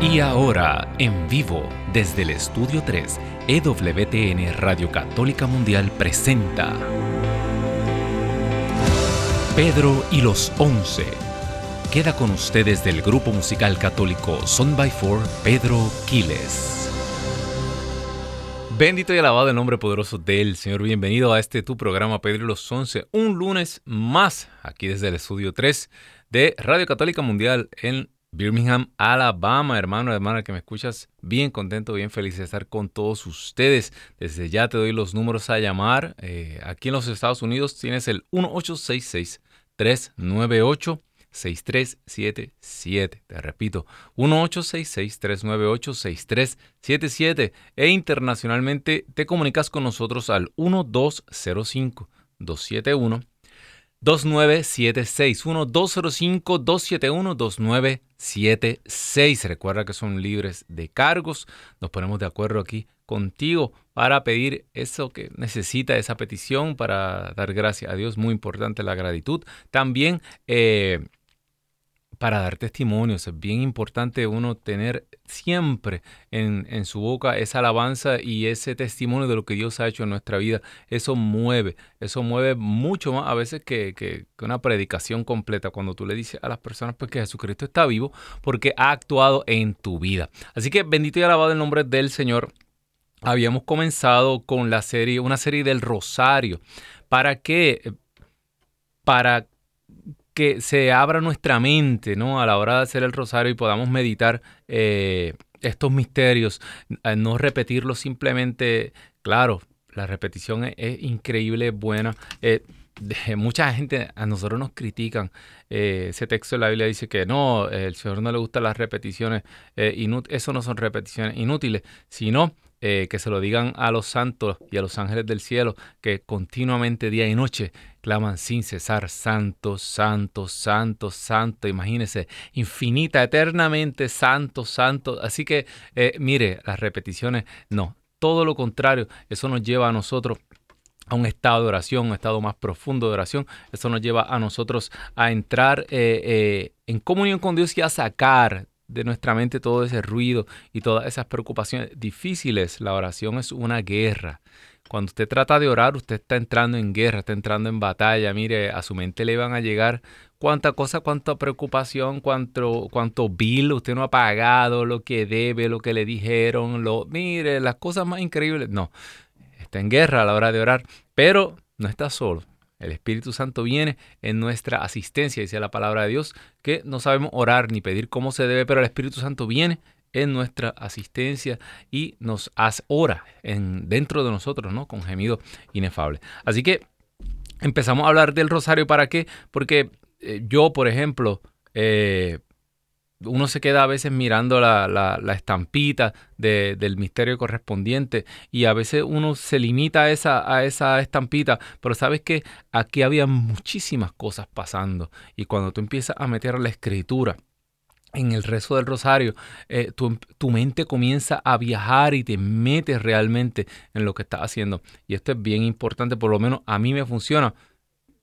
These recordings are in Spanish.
Y ahora, en vivo, desde el Estudio 3, EWTN Radio Católica Mundial presenta Pedro y los Once. Queda con ustedes del grupo musical católico Son by Four, Pedro Quiles. Bendito y alabado el nombre poderoso del Señor. Bienvenido a este tu programa Pedro y los Once. Un lunes más aquí desde el estudio 3 de Radio Católica Mundial en Birmingham, Alabama. Hermano, hermana que me escuchas, bien contento, bien feliz de estar con todos ustedes. Desde ya te doy los números a llamar. Eh, aquí en los Estados Unidos tienes el 1866 398 6377. Te repito, 1866-398-6377. E internacionalmente te comunicas con nosotros al 1205-271. 2976 1205 271 2976. Recuerda que son libres de cargos. Nos ponemos de acuerdo aquí contigo para pedir eso que necesita, esa petición, para dar gracias a Dios. Muy importante la gratitud. También eh, para dar testimonios. Es bien importante uno tener siempre en, su boca esa alabanza y ese testimonio de lo que Dios ha hecho en nuestra vida. Eso mueve, eso mueve mucho más a veces que, una predicación completa cuando tú le dices a las personas pues, que Jesucristo está vivo porque ha actuado en tu vida. Así que bendito y alabado el nombre del Señor. Habíamos comenzado con la serie, una serie del Rosario. ¿Para qué? Para que se abra nuestra mente ¿no? a la hora de hacer el rosario y podamos meditar eh, estos misterios, no repetirlos simplemente, claro, la repetición es, increíble, buena. Eh, mucha gente a nosotros nos critican. Eh, ese texto de la Biblia dice que no, el Señor no le gustan las repeticiones inútiles. Eso no son repeticiones inútiles, sino que se lo digan a los santos y a los ángeles del cielo que continuamente día y noche claman sin cesar, santo, santo, santo, santo, imagínese, infinita, eternamente, santo, santo. Así que, eh, mire, las repeticiones, no, todo lo contrario, eso nos lleva a nosotros a un estado de oración, un estado más profundo de oración. Eso nos lleva a nosotros a entrar eh, eh, en comunión con Dios y a sacar de nuestra mente todo ese ruido y todas esas preocupaciones difíciles. La oración es una guerra. Cuando usted trata de orar, usted está entrando en guerra, está entrando en batalla. Mire, a su mente le van a llegar cuánta cosa, cuánta preocupación, cuánto, cuánto bill usted no ha pagado, lo que debe, lo que le dijeron, lo, mire, las cosas más increíbles. No, está en guerra a la hora de orar, pero no está solo. El Espíritu Santo viene en nuestra asistencia, dice la palabra de Dios, que no sabemos orar ni pedir cómo se debe, pero el Espíritu Santo viene en nuestra asistencia y nos hace ora en, dentro de nosotros, ¿no? Con gemido inefable. Así que empezamos a hablar del rosario. ¿Para qué? Porque eh, yo, por ejemplo, eh, uno se queda a veces mirando la, estampita del misterio correspondiente y a veces uno se limita a esa, a esa estampita, pero sabes que aquí había muchísimas cosas pasando y cuando tú empiezas a meter la escritura, en el rezo del rosario, eh, tu, mente comienza a viajar y te metes realmente en lo que estás haciendo. Y esto es bien importante, por lo menos a mí me funciona.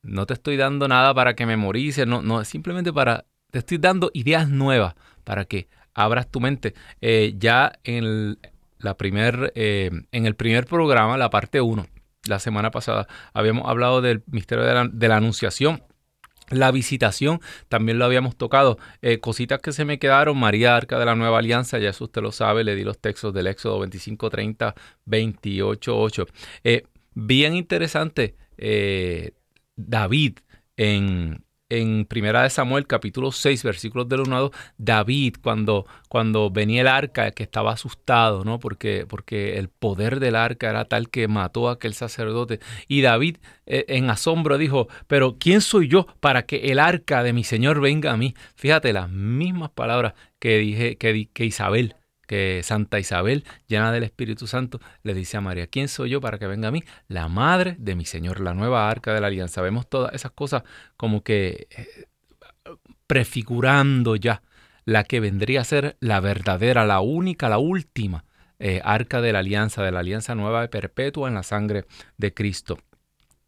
No te estoy dando nada para que memorices, no, no, simplemente para, te estoy dando ideas nuevas para que abras tu mente. Eh, ya en la primer, eh, en el primer programa, la parte 1, la semana pasada, habíamos hablado del misterio de la Anunciación la visitación, también lo habíamos tocado. Eh, cositas que se me quedaron, María Arca de la Nueva Alianza, ya eso usted lo sabe, le di los textos del Éxodo 25, 30, 28, 8. bien interesante, David en, en Primera de Samuel, capítulo 6, versículos del 1 a 2, David, cuando, cuando venía el arca, que estaba asustado, ¿no? Porque, porque el poder del arca era tal que mató a aquel sacerdote. Y David, eh, en asombro, dijo, pero ¿quién soy yo para que el arca de mi Señor venga a mí? Fíjate, las mismas palabras que dije que, que Isabel que Santa Isabel, llena del Espíritu Santo, le dice a María, ¿quién soy yo para que venga a mí? La madre de mi Señor, la nueva arca de la alianza. Vemos todas esas cosas como que eh, prefigurando ya la que vendría a ser la verdadera, la única, la última eh, arca de la alianza, de la alianza nueva y perpetua en la sangre de Cristo.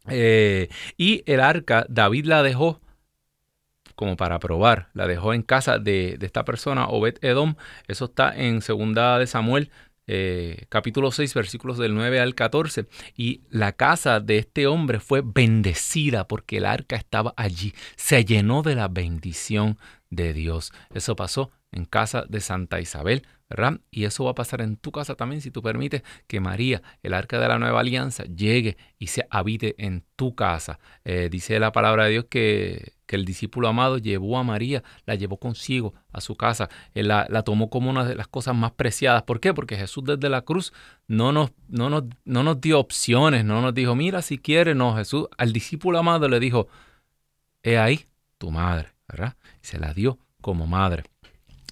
Eh, y el arca, David la dejó como para probar. La dejó en casa de, esta persona, Obed Edom. Eso está en segunda de Samuel, eh, capítulo 6, versículos del 9 al 14. Y la casa de este hombre fue bendecida porque el arca estaba allí. Se llenó de la bendición de Dios. Eso pasó en casa de Santa Isabel, ¿verdad? Y eso va a pasar en tu casa también si tú permites que María, el arca de la nueva alianza, llegue y se habite en tu casa. Eh, dice la palabra de Dios que, el discípulo amado llevó a María, la llevó consigo a su casa, Él la, tomó como una de las cosas más preciadas. ¿Por qué? Porque Jesús desde la cruz no nos, no nos, no nos dio opciones, no nos dijo, mira si quieres, no, Jesús al discípulo amado le dijo, he ahí tu madre, ¿verdad? Se la dio como madre.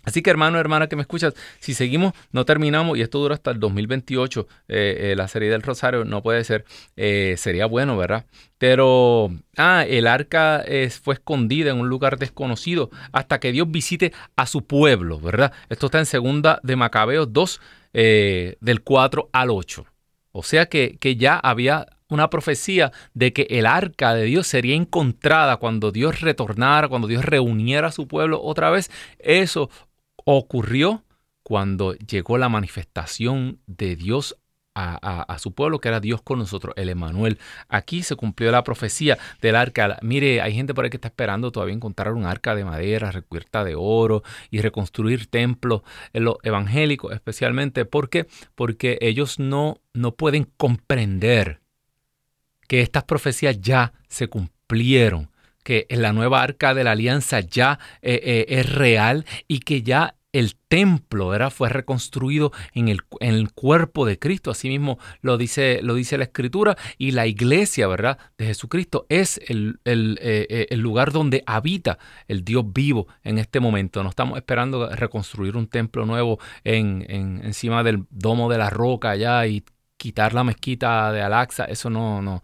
Así que hermano, hermana que me escuchas, si seguimos, no terminamos y esto dura hasta el 2028, eh, eh, la serie del Rosario, no puede ser, eh, sería bueno, ¿verdad? Pero, ah, el arca fue escondida en un lugar desconocido hasta que Dios visite a su pueblo, ¿verdad? Esto está en segunda de Macabeos 2, del 4 al 8. O sea que, que ya había una profecía de que el arca de Dios sería encontrada cuando Dios retornara, cuando Dios reuniera a su pueblo otra vez. Eso ocurrió cuando llegó la manifestación de Dios a, su pueblo, que era Dios con nosotros, el Emanuel. Aquí se cumplió la profecía del arca. Mire, hay gente por ahí que está esperando todavía encontrar un arca de madera recubierta de oro y reconstruir templos, en los evangélicos especialmente. ¿Por qué? Porque ellos no, no pueden comprender que estas profecías ya se cumplieron que la nueva arca de la alianza ya eh, eh, es real y que ya el templo era, fue reconstruido en el, en el, cuerpo de Cristo. Asimismo lo dice, lo dice la Escritura. Y la iglesia ¿verdad? de Jesucristo es el, eh, el, lugar donde habita el Dios vivo en este momento. No estamos esperando reconstruir un templo nuevo en, en, encima del domo de la roca allá y quitar la mezquita de Alaxa. Eso no, no,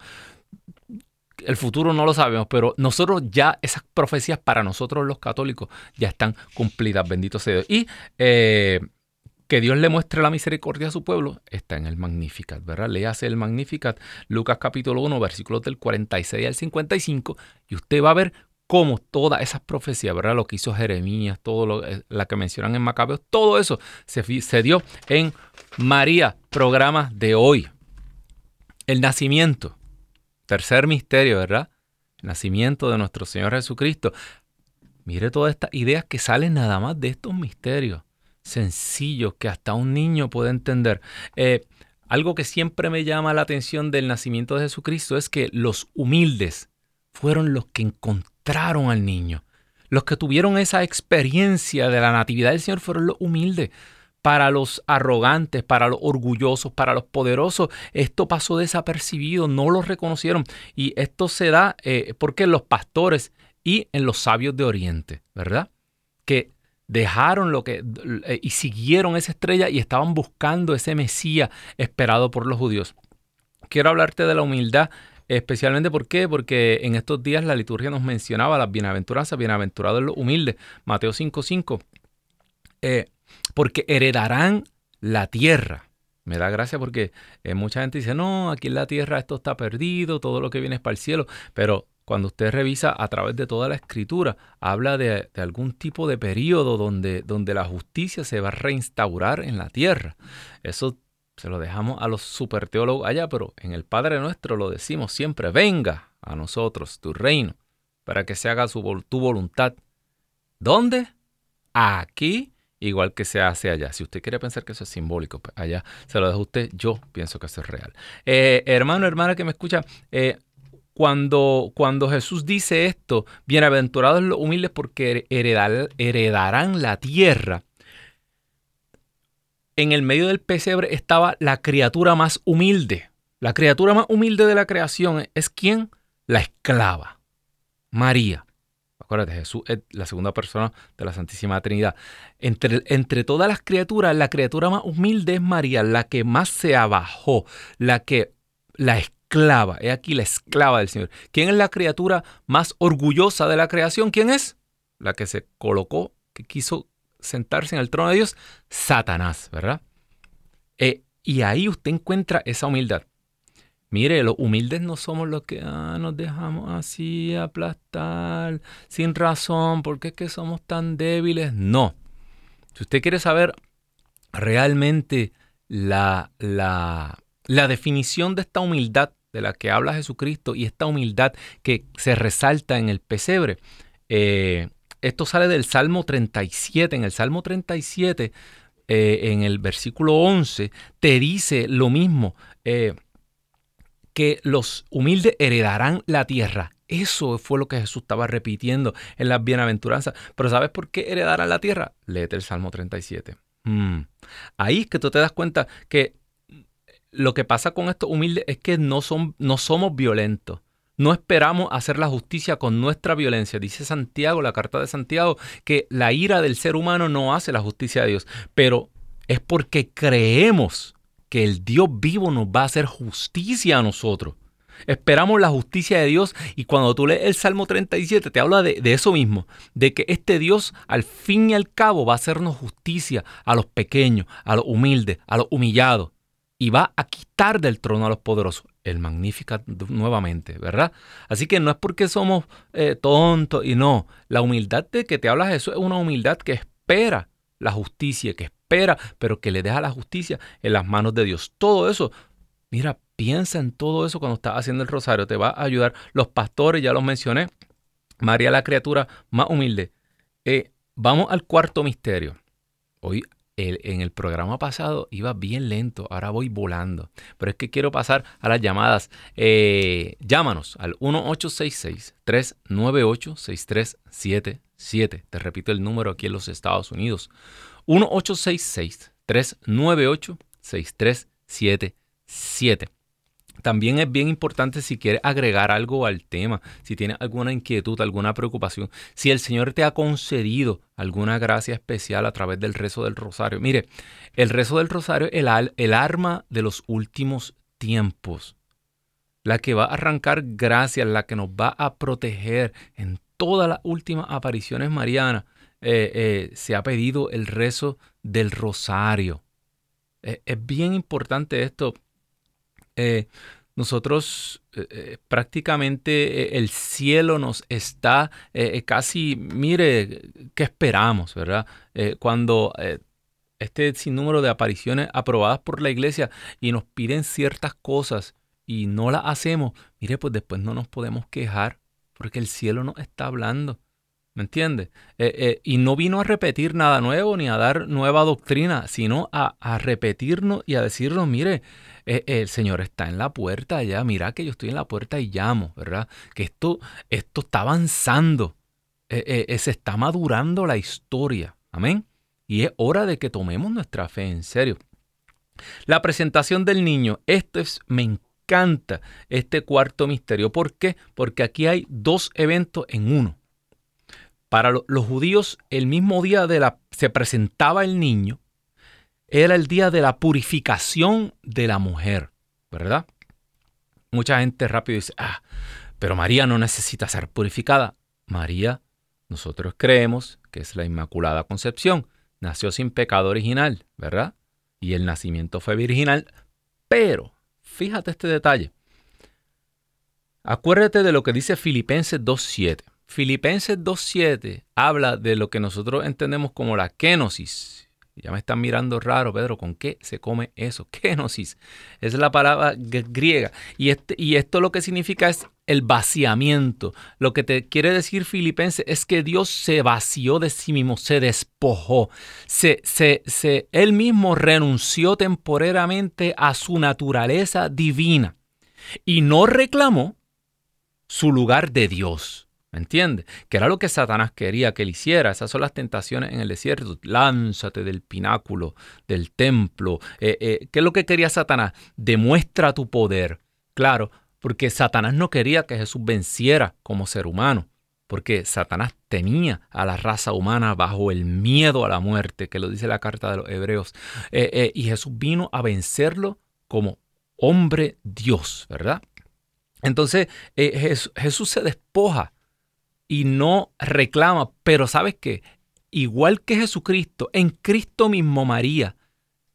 el futuro no lo sabemos, pero nosotros ya esas profecías para nosotros los católicos ya están cumplidas, bendito sea Dios. Y eh, que Dios le muestre la misericordia a su pueblo está en el Magnificat, ¿verdad? Léase el Magnificat, Lucas capítulo 1, versículos del 46 al 55, y usted va a ver cómo todas esas profecías, ¿verdad? Lo que hizo Jeremías, todo lo eh, la que mencionan en Macabeos, todo eso se, se dio en María, programa de hoy. El nacimiento Tercer misterio, ¿verdad? El nacimiento de nuestro Señor Jesucristo. Mire todas estas ideas que salen nada más de estos misterios sencillos que hasta un niño puede entender. Eh, algo que siempre me llama la atención del nacimiento de Jesucristo es que los humildes fueron los que encontraron al niño. Los que tuvieron esa experiencia de la natividad del Señor fueron los humildes para los arrogantes, para los orgullosos, para los poderosos, esto pasó desapercibido, no lo reconocieron. Y esto se da eh, porque los pastores y en los sabios de Oriente, ¿verdad? Que dejaron lo que eh, y siguieron esa estrella y estaban buscando ese Mesías esperado por los judíos. Quiero hablarte de la humildad Especialmente ¿por qué? Porque en estos días la liturgia nos mencionaba las bienaventuranzas, bienaventurados los humildes, Mateo 5.5. Eh, porque heredarán la tierra. Me da gracia porque eh, mucha gente dice, no, aquí en la tierra esto está perdido, todo lo que viene es para el cielo, pero cuando usted revisa a través de toda la escritura, habla de, algún tipo de periodo donde, donde la justicia se va a reinstaurar en la tierra. Eso se lo dejamos a los superteólogos allá, pero en el Padre nuestro lo decimos siempre, venga a nosotros tu reino, para que se haga su, tu voluntad. ¿Dónde? Aquí igual que se hace allá. Si usted quiere pensar que eso es simbólico, pues allá se lo dejo usted. Yo pienso que eso es real. Eh, hermano, hermana que me escucha, eh, cuando, cuando Jesús dice esto, bienaventurados los humildes porque heredarán la tierra. En el medio del pesebre estaba la criatura más humilde. La criatura más humilde de la creación es quién? La esclava, María. Acuérdate, Jesús es la segunda persona de la Santísima Trinidad. Entre, entre todas las criaturas, la criatura más humilde es María, la que más se abajó, la que, la esclava, es aquí la esclava del Señor. ¿Quién es la criatura más orgullosa de la creación? ¿Quién es? La que se colocó, que quiso sentarse en el trono de Dios, Satanás, ¿verdad? Eh, y ahí usted encuentra esa humildad. Mire, los humildes no somos los que ah, nos dejamos así aplastar sin razón, porque es que somos tan débiles. No. Si usted quiere saber realmente la, la, la definición de esta humildad de la que habla Jesucristo y esta humildad que se resalta en el pesebre, eh, esto sale del Salmo 37. En el Salmo 37, eh, en el versículo 11, te dice lo mismo. Eh, que los humildes heredarán la tierra. Eso fue lo que Jesús estaba repitiendo en las bienaventuranzas. Pero ¿sabes por qué heredarán la tierra? Léete el Salmo 37. Mm. Ahí es que tú te das cuenta que lo que pasa con estos humildes es que no, son, no somos violentos. No esperamos hacer la justicia con nuestra violencia. Dice Santiago, la carta de Santiago, que la ira del ser humano no hace la justicia de Dios. Pero es porque creemos que el Dios vivo nos va a hacer justicia a nosotros. Esperamos la justicia de Dios y cuando tú lees el Salmo 37 te habla de, eso mismo, de que este Dios al fin y al cabo va a hacernos justicia a los pequeños, a los humildes, a los humillados y va a quitar del trono a los poderosos. El magnífica nuevamente, ¿verdad? Así que no es porque somos eh, tontos y no, la humildad de que te hablas eso es una humildad que espera la justicia, que espera pero que le deja la justicia en las manos de Dios. Todo eso, mira, piensa en todo eso cuando estás haciendo el rosario, te va a ayudar. Los pastores, ya los mencioné, María la criatura más humilde. Eh, vamos al cuarto misterio. Hoy en el programa pasado iba bien lento, ahora voy volando. Pero es que quiero pasar a las llamadas. Eh, llámanos al 1866-398-6377. Te repito el número aquí en los Estados Unidos. 1866-398-6377. También es bien importante si quieres agregar algo al tema, si tienes alguna inquietud, alguna preocupación, si el Señor te ha concedido alguna gracia especial a través del rezo del rosario. Mire, el rezo del rosario es el, el arma de los últimos tiempos, la que va a arrancar gracias, la que nos va a proteger en todas las últimas apariciones marianas. Eh, eh, se ha pedido el rezo del rosario. Eh, es bien importante esto. nosotros prácticamente el cielo nos está casi, mire, ¿qué esperamos, verdad? cuando este sinnúmero de apariciones aprobadas por la iglesia y nos piden ciertas cosas y no las hacemos, mire, pues después no nos podemos quejar porque el cielo nos está hablando. ¿Me entiendes? Eh, eh, y no vino a repetir nada nuevo ni a dar nueva doctrina, sino a, repetirnos y a decirnos, mire, eh, el Señor está en la puerta ya, mira que yo estoy en la puerta y llamo, ¿verdad? Que esto, esto está avanzando, se está madurando la historia, amén. Y es hora de que tomemos nuestra fe en serio. La presentación del niño, esto es, me encanta este cuarto misterio. ¿Por qué? Porque aquí hay dos eventos en uno. Para los judíos, el mismo día de la se presentaba el niño, era el día de la purificación de la mujer, ¿verdad? Mucha gente rápido dice, ah, pero María no necesita ser purificada. María, nosotros creemos que es la Inmaculada Concepción. Nació sin pecado original, ¿verdad? Y el nacimiento fue virginal. Pero, fíjate este detalle. Acuérdate de lo que dice Filipenses 2.7. Filipenses 2.7 habla de lo que nosotros entendemos como la kenosis. Ya me están mirando raro, Pedro, ¿con qué se come eso? Kenosis. Es la palabra griega. Y, este, y esto lo que significa es el vaciamiento. Lo que te quiere decir Filipenses es que Dios se vació de sí mismo, se despojó. Se, se, se, él mismo renunció temporariamente a su naturaleza divina y no reclamó su lugar de Dios. ¿Me entiendes? Que era lo que Satanás quería que él hiciera. Esas son las tentaciones en el desierto. Lánzate del pináculo, del templo. Eh, eh, ¿Qué es lo que quería Satanás? Demuestra tu poder. Claro, porque Satanás no quería que Jesús venciera como ser humano. Porque Satanás tenía a la raza humana bajo el miedo a la muerte, que lo dice la carta de los hebreos. Eh, y Jesús vino a vencerlo como hombre Dios, ¿verdad? Entonces Jesús se despoja y no reclama, pero sabes que igual que Jesucristo, en Cristo mismo María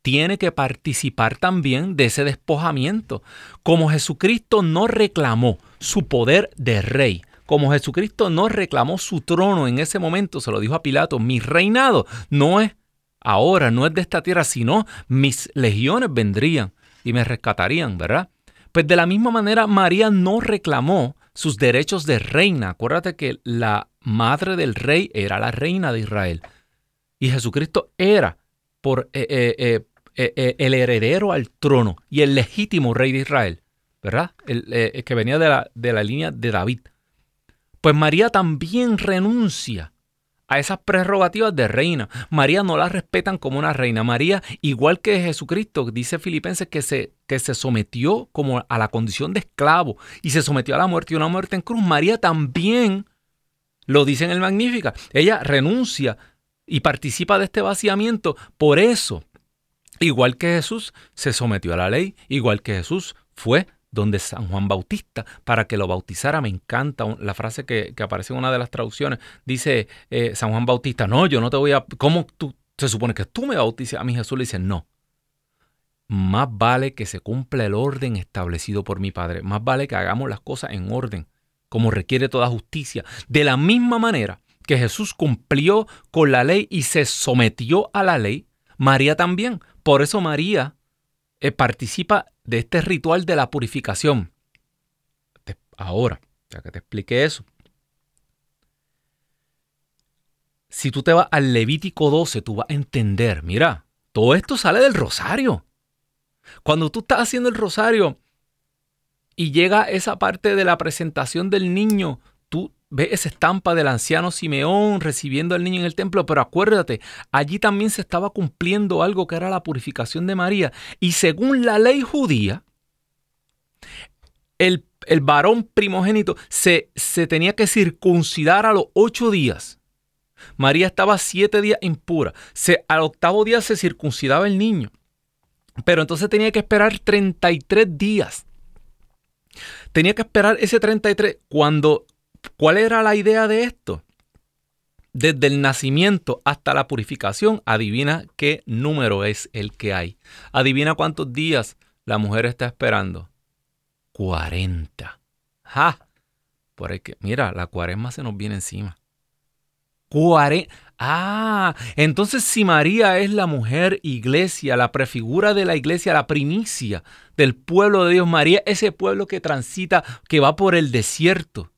tiene que participar también de ese despojamiento. Como Jesucristo no reclamó su poder de rey, como Jesucristo no reclamó su trono en ese momento, se lo dijo a Pilato, mi reinado no es ahora, no es de esta tierra, sino mis legiones vendrían y me rescatarían, ¿verdad? Pues de la misma manera María no reclamó sus derechos de reina. Acuérdate que la madre del rey era la reina de Israel. Y Jesucristo era por eh, eh, eh, el heredero al trono y el legítimo rey de Israel, ¿verdad? El, que venía de la, de la línea de David. Pues María también renuncia a esas prerrogativas de reina. María no la respetan como una reina. María, igual que Jesucristo, dice Filipenses que se, que se sometió como a la condición de esclavo y se sometió a la muerte y una muerte en cruz. María también lo dice en el Magnífica. Ella renuncia y participa de este vaciamiento. Por eso, igual que Jesús, se sometió a la ley, igual que Jesús fue donde San Juan Bautista para que lo bautizara. Me encanta la frase que, aparece en una de las traducciones. Dice eh, San Juan Bautista, no, yo no te voy a... ¿Cómo tú? Se supone que tú me bautices a mí Jesús le dice, no. Más vale que se cumpla el orden establecido por mi Padre. Más vale que hagamos las cosas en orden, como requiere toda justicia. De la misma manera que Jesús cumplió con la ley y se sometió a la ley, María también. Por eso María eh, participa de este ritual de la purificación. Ahora, ya que te expliqué eso. Si tú te vas al Levítico 12, tú vas a entender, mira, todo esto sale del rosario. Cuando tú estás haciendo el rosario y llega esa parte de la presentación del niño, ves esa estampa del anciano Simeón recibiendo al niño en el templo, pero acuérdate, allí también se estaba cumpliendo algo que era la purificación de María. Y según la ley judía, el, varón primogénito se, se tenía que circuncidar a los ocho días. María estaba siete días impura. Se, al octavo día se circuncidaba el niño. Pero entonces tenía que esperar 33 días. Tenía que esperar ese 33 cuando ¿Cuál era la idea de esto? Desde el nacimiento hasta la purificación, adivina qué número es el que hay. Adivina cuántos días la mujer está esperando. 40. ¡Ja! Por el mira, la cuaresma se nos viene encima. 40. Ah, entonces si María es la mujer iglesia, la prefigura de la iglesia, la primicia del pueblo de Dios, María, ese pueblo que transita, que va por el desierto,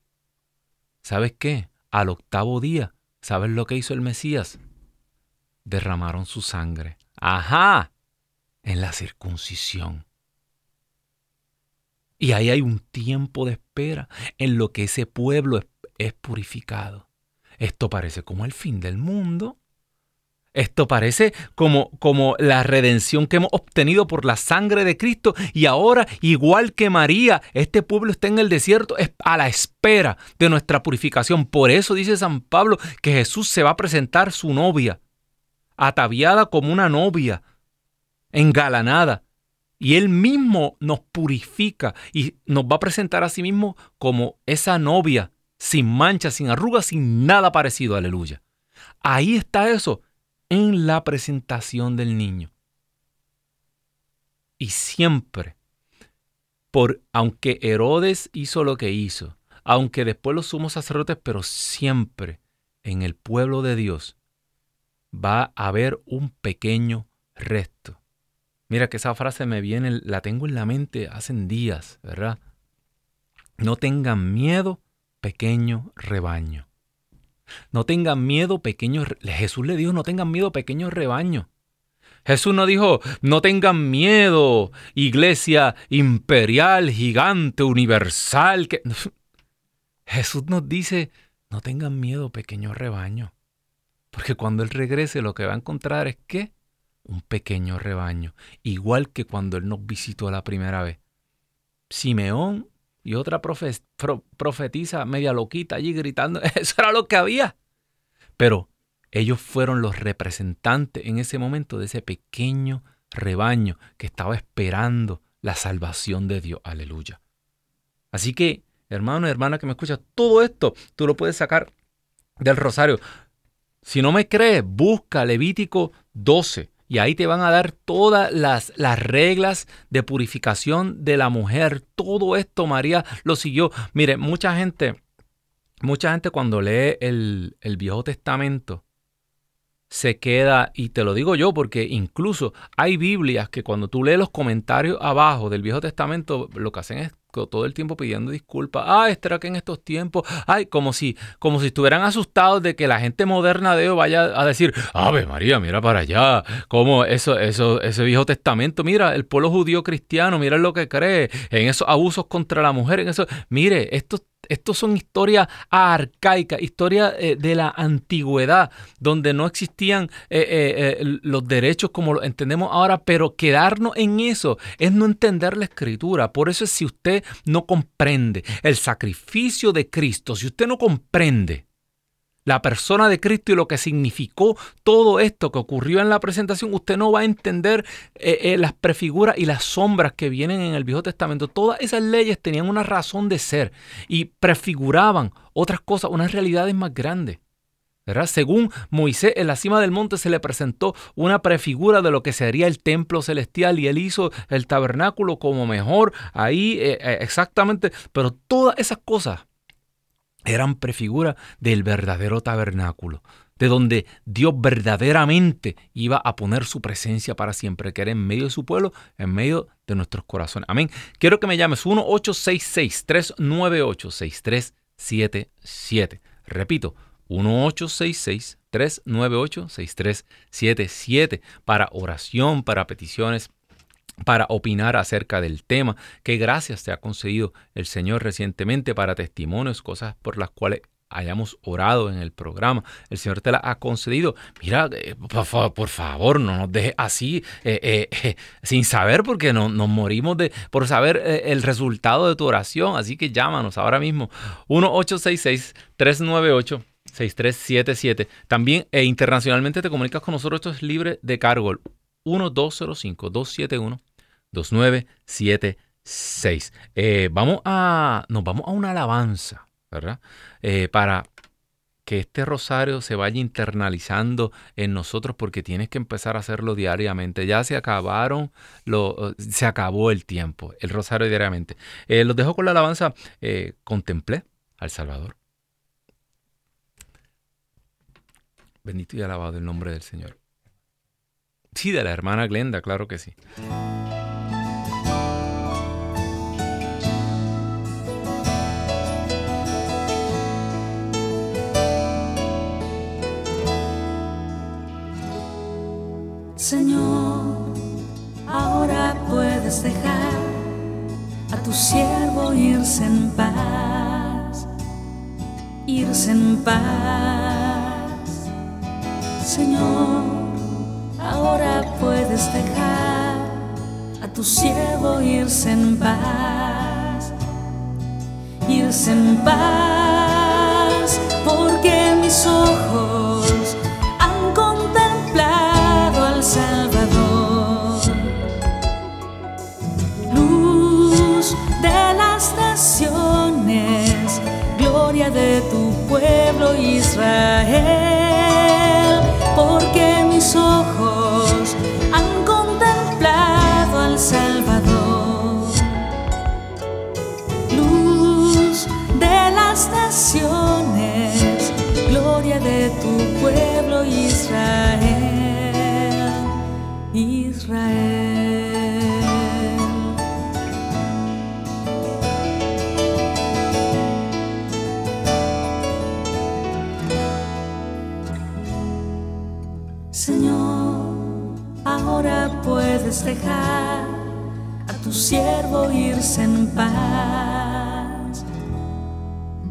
¿Sabes qué? Al octavo día, ¿sabes lo que hizo el Mesías? Derramaron su sangre. Ajá, en la circuncisión. Y ahí hay un tiempo de espera en lo que ese pueblo es, purificado. Esto parece como el fin del mundo. Esto parece como, como la redención que hemos obtenido por la sangre de Cristo y ahora, igual que María, este pueblo está en el desierto a la espera de nuestra purificación. Por eso dice San Pablo que Jesús se va a presentar su novia, ataviada como una novia, engalanada. Y Él mismo nos purifica y nos va a presentar a sí mismo como esa novia, sin mancha, sin arrugas, sin nada parecido. Aleluya. Ahí está eso en la presentación del niño. Y siempre, por aunque Herodes hizo lo que hizo, aunque después los sumos sacerdotes, pero siempre en el pueblo de Dios va a haber un pequeño resto. Mira que esa frase me viene, la tengo en la mente hace días, ¿verdad? No tengan miedo, pequeño rebaño. No tengan miedo, pequeños. Jesús le dijo, no tengan miedo, pequeños rebaños. Jesús no dijo, no tengan miedo, iglesia imperial, gigante, universal. Que... Jesús nos dice, no tengan miedo, pequeño rebaño. Porque cuando Él regrese lo que va a encontrar es que un pequeño rebaño, igual que cuando Él nos visitó la primera vez. Simeón y otra profetiza media loquita allí gritando. Eso era lo que había. Pero ellos fueron los representantes en ese momento de ese pequeño rebaño que estaba esperando la salvación de Dios. Aleluya. Así que, hermano y hermana que me escuchas, todo esto tú lo puedes sacar del rosario. Si no me crees, busca Levítico 12 y ahí te van a dar todas las, las reglas de purificación de la mujer. Todo esto María lo siguió. Mire, mucha gente, mucha gente cuando lee el, el Viejo Testamento, se queda, y te lo digo yo porque incluso hay Biblias que cuando tú lees los comentarios abajo del Viejo Testamento, lo que hacen es todo el tiempo pidiendo disculpas. Ah, estará que en estos tiempos, ay, como si, como si estuvieran asustados de que la gente moderna de hoy vaya a decir, Ave María, mira para allá, como eso, eso, ese viejo testamento, mira, el pueblo judío cristiano, mira lo que cree, en esos abusos contra la mujer, en eso, mire, esto estos son historias arcaicas, historias eh, de la antigüedad, donde no existían eh, eh, los derechos como lo entendemos ahora, pero quedarnos en eso es no entender la escritura. Por eso es si usted no comprende el sacrificio de Cristo, si usted no comprende la persona de Cristo y lo que significó todo esto que ocurrió en la presentación, usted no va a entender eh, eh, las prefiguras y las sombras que vienen en el Viejo Testamento. Todas esas leyes tenían una razón de ser y prefiguraban otras cosas, unas realidades más grandes. ¿verdad? Según Moisés, en la cima del monte se le presentó una prefigura de lo que sería el templo celestial y él hizo el tabernáculo como mejor ahí eh, exactamente, pero todas esas cosas eran prefigura del verdadero tabernáculo, de donde Dios verdaderamente iba a poner su presencia para siempre, que era en medio de su pueblo, en medio de nuestros corazones. Amén. Quiero que me llames 1-866-398-6377. Repito, 1-866-398-6377 para oración, para peticiones para opinar acerca del tema. Qué gracias te ha concedido el Señor recientemente para testimonios, cosas por las cuales hayamos orado en el programa. El Señor te la ha concedido. Mira, eh, por, favor, no nos dejes así eh, eh, sin saber porque no, nos morimos de, por saber el resultado de tu oración. Así que llámanos ahora mismo. 1-866-398-6377. También e internacionalmente te comunicas con nosotros. Esto es libre de cargo. 1205-271. 2976. Eh, vamos a, nos vamos a una alabanza, ¿verdad? Eh, para que este rosario se vaya internalizando en nosotros porque tienes que empezar a hacerlo diariamente. Ya se acabaron, lo, se acabó el tiempo, el rosario diariamente. Eh, los dejo con la alabanza. contemplé al Salvador. Bendito y alabado el nombre del Señor. Sí, de la hermana Glenda, claro que sí. Señor, ahora puedes dejar a tu siervo irse en paz, irse en paz. Señor, ahora puedes dejar a tu siervo irse en paz, irse en paz, porque mis ojos gloria de tu pueblo Israel, dejar a tu siervo irse en paz,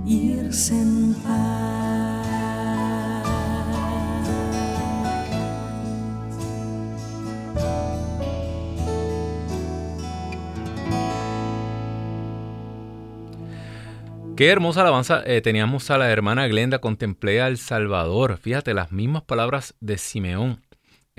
irse en paz. Qué hermosa alabanza eh, teníamos a la hermana Glenda, contemplé al Salvador. Fíjate, las mismas palabras de Simeón.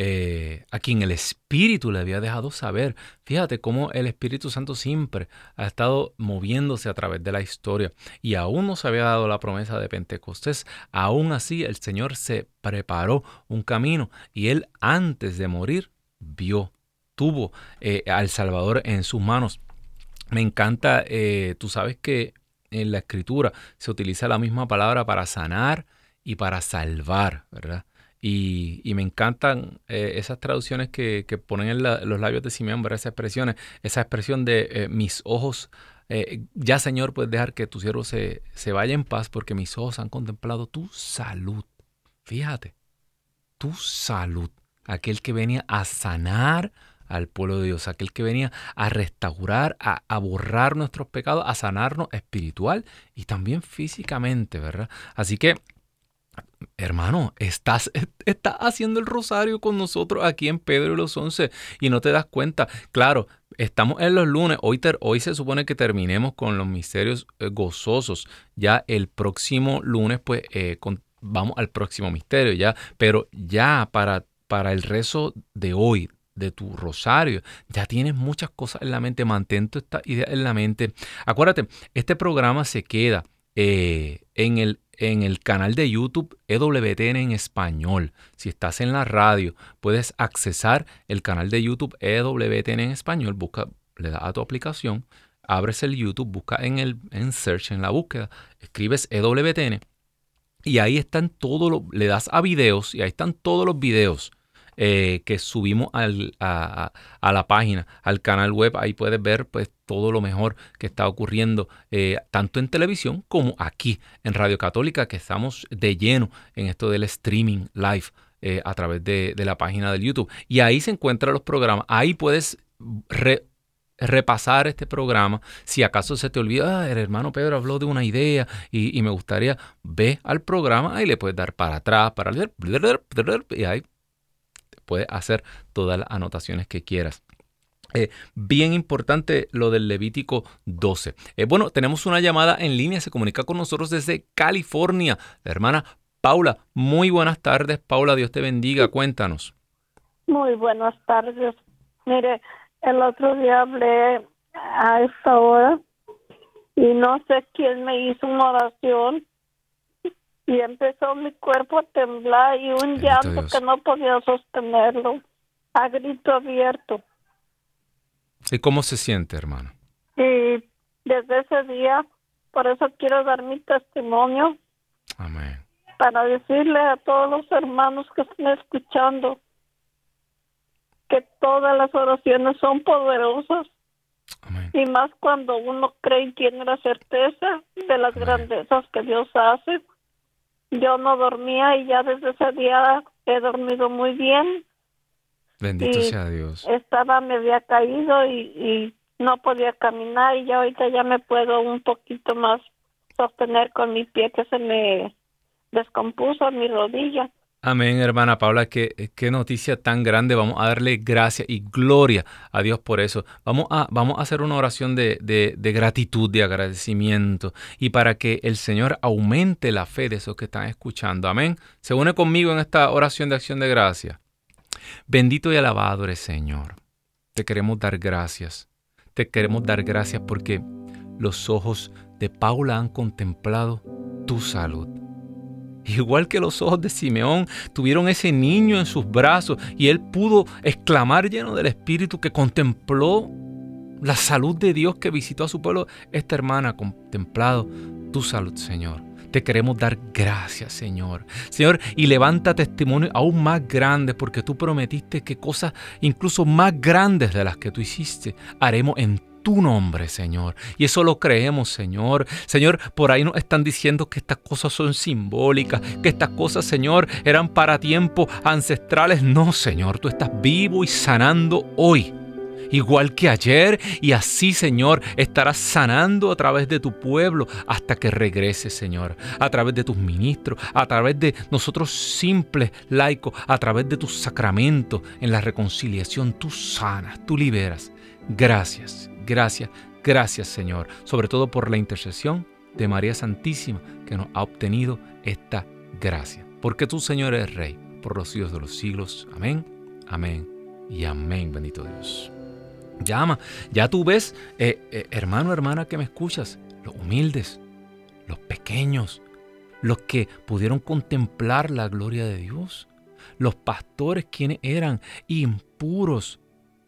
Eh, a quien el Espíritu le había dejado saber. Fíjate cómo el Espíritu Santo siempre ha estado moviéndose a través de la historia y aún no se había dado la promesa de Pentecostés. Aún así el Señor se preparó un camino y él antes de morir vio, tuvo eh, al Salvador en sus manos. Me encanta, eh, tú sabes que en la escritura se utiliza la misma palabra para sanar y para salvar, ¿verdad? Y, me encantan eh, esas traducciones que, ponen en los labios de Simeón, esas expresiones, esa expresión de eh, mis ojos, eh, ya Señor, puedes dejar que tu siervo se, se vaya en paz porque mis ojos han contemplado tu salud. Fíjate, tu salud, aquel que venía a sanar al pueblo de Dios, aquel que venía a restaurar, a, a, borrar nuestros pecados, a sanarnos espiritual y también físicamente, ¿verdad? Así que hermano, estás, estás haciendo el rosario con nosotros aquí en Pedro y los Once y no te das cuenta. Claro, estamos en los lunes, hoy, hoy se supone que terminemos con los misterios eh, gozosos. Ya el próximo lunes, pues eh, vamos al próximo misterio, ya, pero ya para, para el rezo de hoy, de tu rosario. Ya tienes muchas cosas en la mente. Mantén esta idea en la mente. Acuérdate, este programa se queda eh, en el en el canal de YouTube EWTN en español. Si estás en la radio, puedes accesar el canal de YouTube EWTN en español. Busca, le das a tu aplicación, abres el YouTube, busca en el en search, en la búsqueda, escribes EWTN y ahí están todos los, le das a videos y ahí están todos los videos eh, que subimos a, la página, al canal web. Ahí puedes ver pues, todo lo mejor que está ocurriendo, eh, tanto en televisión como aquí en Radio Católica, que estamos de lleno en esto del streaming live. Eh, a través de, la página del YouTube. Y ahí se encuentran los programas. Ahí puedes repasar este programa. Si acaso se te olvida, ah, el hermano Pedro habló de una idea y, y, me gustaría, ve al programa, ahí le puedes dar para atrás, para y ahí puedes hacer todas las anotaciones que quieras. Eh, bien importante lo del Levítico 12. Eh, bueno, tenemos una llamada en línea, se comunica con nosotros desde California. La hermana Paula, muy buenas tardes. Paula, Dios te bendiga, cuéntanos. Muy buenas tardes. Mire, el otro día hablé a esta hora y no sé quién me hizo una oración y empezó mi cuerpo a temblar y un llanto que no podía sostenerlo a grito abierto. ¿Y cómo se siente, hermano? Y desde ese día, por eso quiero dar mi testimonio. Amén. Para decirle a todos los hermanos que están escuchando que todas las oraciones son poderosas. Amén. Y más cuando uno cree y tiene la certeza de las grandezas que Dios hace yo no dormía y ya desde ese día he dormido muy bien. Bendito sea Dios. Estaba, me había caído y, no podía caminar y ya ahorita ya me puedo un poquito más sostener con mi pie que se me descompuso mi rodilla. Amén, hermana Paula, qué, qué, noticia tan grande. Vamos a darle gracias y gloria a Dios por eso. Vamos a, vamos a hacer una oración de, de, gratitud, de agradecimiento y para que el Señor aumente la fe de esos que están escuchando. Amén. Se une conmigo en esta oración de acción de gracia. Bendito y alabado eres, Señor. Te queremos dar gracias. Te queremos dar gracias porque los ojos de Paula han contemplado tu salud Igual que los ojos de Simeón tuvieron ese niño en sus brazos y él pudo exclamar lleno del Espíritu que contempló la salud de Dios que visitó a su pueblo. Esta hermana ha contemplado tu salud, Señor. Te queremos dar gracias, Señor. Señor, y levanta testimonio aún más grandes porque tú prometiste que cosas incluso más grandes de las que tú hiciste haremos en tu nombre, Señor. Y eso lo creemos, Señor. Señor, por ahí nos están diciendo que estas cosas son simbólicas, que estas cosas, Señor, eran para tiempos ancestrales. No, Señor, tú estás vivo y sanando hoy igual que ayer, y así, Señor, estarás sanando a través de tu pueblo hasta que regrese, Señor, a través de tus ministros, a través de nosotros simples laicos, a través de tus sacramentos en la reconciliación, tú sanas, tú liberas. Gracias, Gracias, gracias Señor, sobre todo por la intercesión de María Santísima que nos ha obtenido esta gracia. Porque tú Señor eres Rey por los siglos de los siglos. Amén Amén y amén, bendito Dios. Llama, ya tú ves, eh, eh, hermano, hermana que me escuchas, los humildes, los pequeños, los que pudieron contemplar la gloria de Dios, los pastores quienes eran impuros,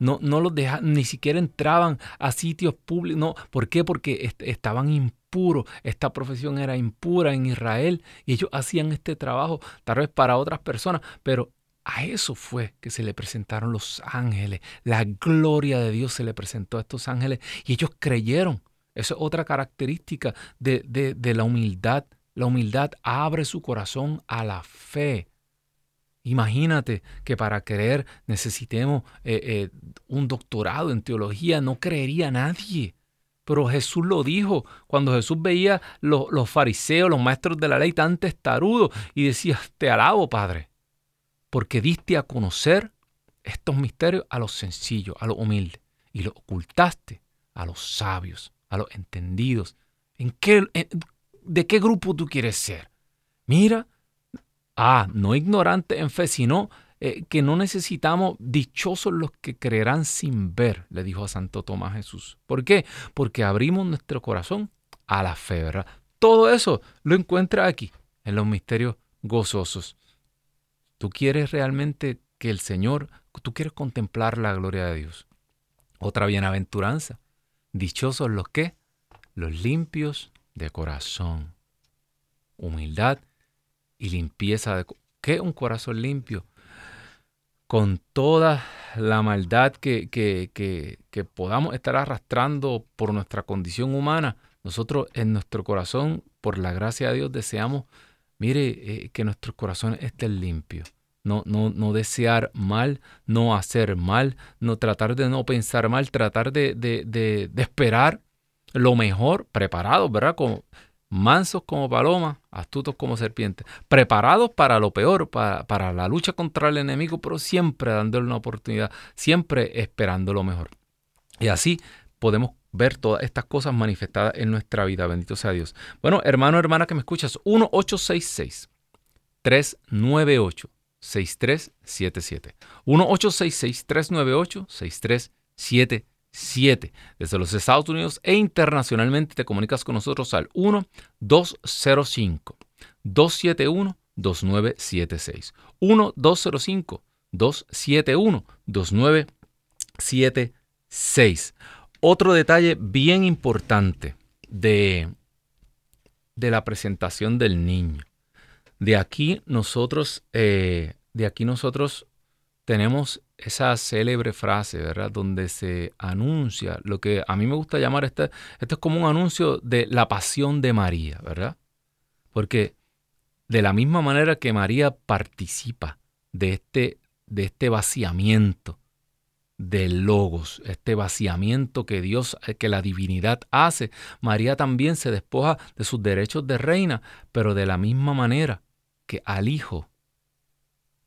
no, no los dejaban, ni siquiera entraban a sitios públicos, no, ¿por qué? Porque estaban impuros, esta profesión era impura en Israel y ellos hacían este trabajo tal vez para otras personas, pero a eso fue que se le presentaron los ángeles. La gloria de Dios se le presentó a estos ángeles y ellos creyeron. Esa es otra característica de, de, la humildad. La humildad abre su corazón a la fe. Imagínate que para creer necesitemos eh, eh, un doctorado en teología. No creería nadie. Pero Jesús lo dijo cuando Jesús veía los, los fariseos, los maestros de la ley tan testarudos y decía, te alabo, Padre porque diste a conocer estos misterios a los sencillos, a los humildes, y los ocultaste a los sabios, a los entendidos. ¿En qué, ¿De qué grupo tú quieres ser? Mira, ah, no ignorante en fe, sino eh, que no necesitamos dichosos los que creerán sin ver, le dijo a Santo Tomás Jesús. ¿Por qué? Porque abrimos nuestro corazón a la fe, ¿verdad? Todo eso lo encuentra aquí, en los misterios gozosos. Tú quieres realmente que el Señor, tú quieres contemplar la gloria de Dios. Otra bienaventuranza. Dichosos los que, los limpios de corazón. Humildad y limpieza de ¿Qué un corazón limpio? Con toda la maldad que, que, que, podamos estar arrastrando por nuestra condición humana, nosotros en nuestro corazón, por la gracia de Dios, deseamos Mire, eh, que nuestros corazones estén limpios. No, no, no, desear mal, no hacer mal, no tratar de no pensar mal, tratar de, de, de, esperar lo mejor, preparados, ¿verdad? Mansos como palomas, astutos como serpientes, preparados para lo peor, para, para la lucha contra el enemigo, pero siempre dándole una oportunidad, siempre esperando lo mejor. Y así podemos ver todas estas cosas manifestadas en nuestra vida. Bendito sea Dios. Bueno, hermano, hermana que me escuchas, 1866 398 6377 1866 398 6377 Desde los Estados Unidos e internacionalmente te comunicas con nosotros al 1 205 271 2976 1 205 271 2976 otro detalle bien importante de, de la presentación del niño. De aquí nosotros, eh, de aquí nosotros tenemos esa célebre frase, ¿verdad? Donde se anuncia lo que a mí me gusta llamar, este, esto es como un anuncio de la pasión de María, ¿verdad? Porque de la misma manera que María participa de este, de este vaciamiento, del logos, este vaciamiento que Dios, que la divinidad hace. María también se despoja de sus derechos de reina, pero de la misma manera que al Hijo,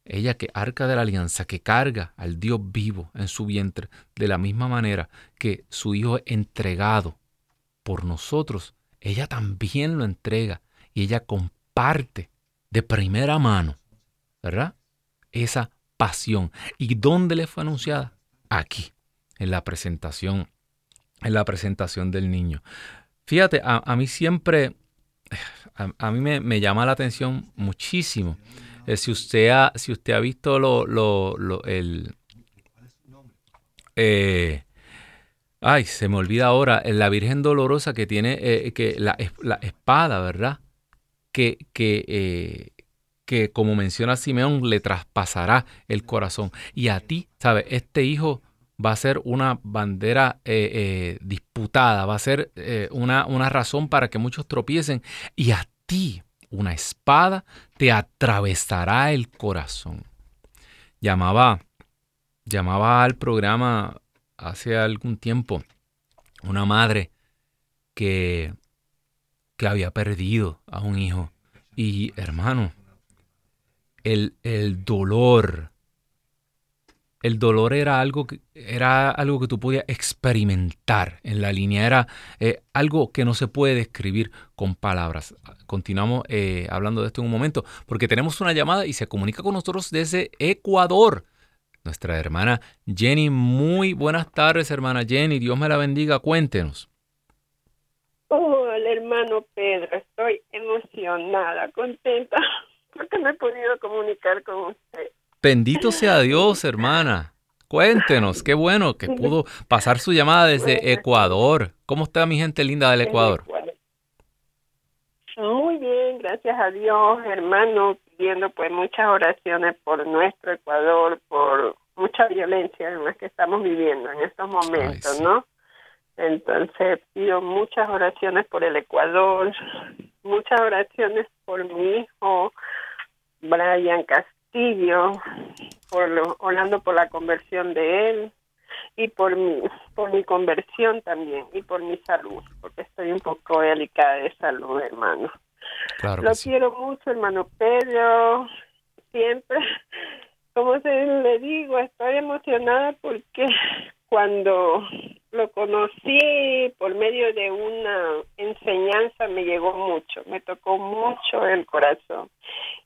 ella que arca de la alianza, que carga al Dios vivo en su vientre, de la misma manera que su Hijo entregado por nosotros, ella también lo entrega y ella comparte de primera mano, ¿verdad? Esa pasión. ¿Y dónde le fue anunciada? aquí, en la presentación, en la presentación del niño. Fíjate, a, mí siempre, a, mí me, llama la atención muchísimo. Eh, si, usted ha, si usted ha visto lo, lo, el... Eh, ay, se me olvida ahora, la Virgen Dolorosa que tiene eh, que la, la, espada, ¿verdad? Que, que que, como menciona Simeón, le traspasará el corazón. Y a ti, ¿sabes? Este hijo va a ser una bandera eh, eh, disputada, va a ser eh, una, una razón para que muchos tropiecen. Y a ti, una espada te atravesará el corazón. Llamaba, llamaba al programa hace algún tiempo una madre que, que había perdido a un hijo. Y hermano, el, dolor. El dolor era algo que, era algo que tú podías experimentar en la línea, era eh, algo que no se puede describir con palabras. Continuamos eh, hablando de esto en un momento, porque tenemos una llamada y se comunica con nosotros desde Ecuador. nuestra hermana Jenny. Muy buenas tardes, hermana Jenny. Dios me la bendiga. Cuéntenos. El hermano Pedro, estoy emocionada, contenta, porque me he podido comunicar con usted. Bendito sea Dios, hermana. Cuéntenos, qué bueno que pudo pasar su llamada desde Ecuador. ¿Cómo está mi gente linda del Ecuador? Muy bien, gracias a Dios, hermano, pidiendo pues muchas oraciones por nuestro Ecuador, por mucha violencia en la que estamos viviendo en estos momentos, ¿no? Entonces pido muchas oraciones por el Ecuador, muchas oraciones por mi hijo Brian Castillo, por lo, orando por la conversión de él y por mi, por mi conversión también y por mi salud, porque estoy un poco delicada de salud, hermano. Claro lo quiero mucho, hermano Pedro, siempre. Como se le digo, estoy emocionada porque cuando lo conocí por medio de una enseñanza me llegó mucho, me tocó mucho el corazón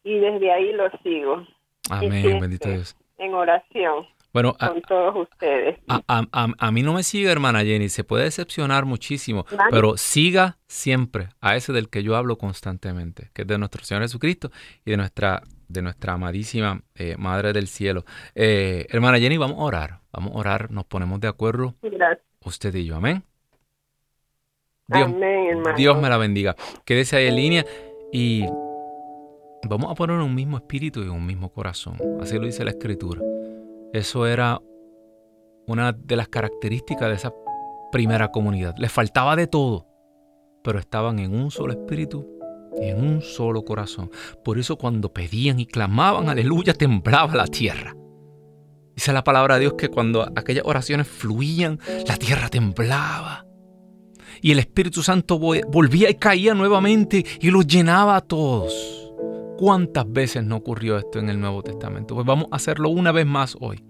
y desde ahí lo sigo. Amén, bendito Dios. En oración. Bueno, con todos ustedes. A, mí no me sigue, hermana Jenny, se puede decepcionar muchísimo, pero siga siempre a ese del que yo hablo constantemente, que es de nuestro Señor Jesucristo y de nuestra, de nuestra amadísima eh, Madre del Cielo. Eh, hermana Jenny, vamos a orar, vamos a orar, nos ponemos de acuerdo. Gracias. Usted y yo, amén. Dios, Dios me la bendiga. Quédese ahí en línea y vamos a poner un mismo espíritu y un mismo corazón. Así lo dice la Escritura. Eso era una de las características de esa primera comunidad. Les faltaba de todo, pero estaban en un solo espíritu y en un solo corazón. Por eso cuando pedían y clamaban, aleluya, temblaba la tierra. Dice la palabra de Dios que cuando aquellas oraciones fluían, la tierra temblaba. Y el Espíritu Santo volvía y caía nuevamente y los llenaba a todos. ¿Cuántas veces no ocurrió esto en el Nuevo Testamento? Pues vamos a hacerlo una vez más hoy.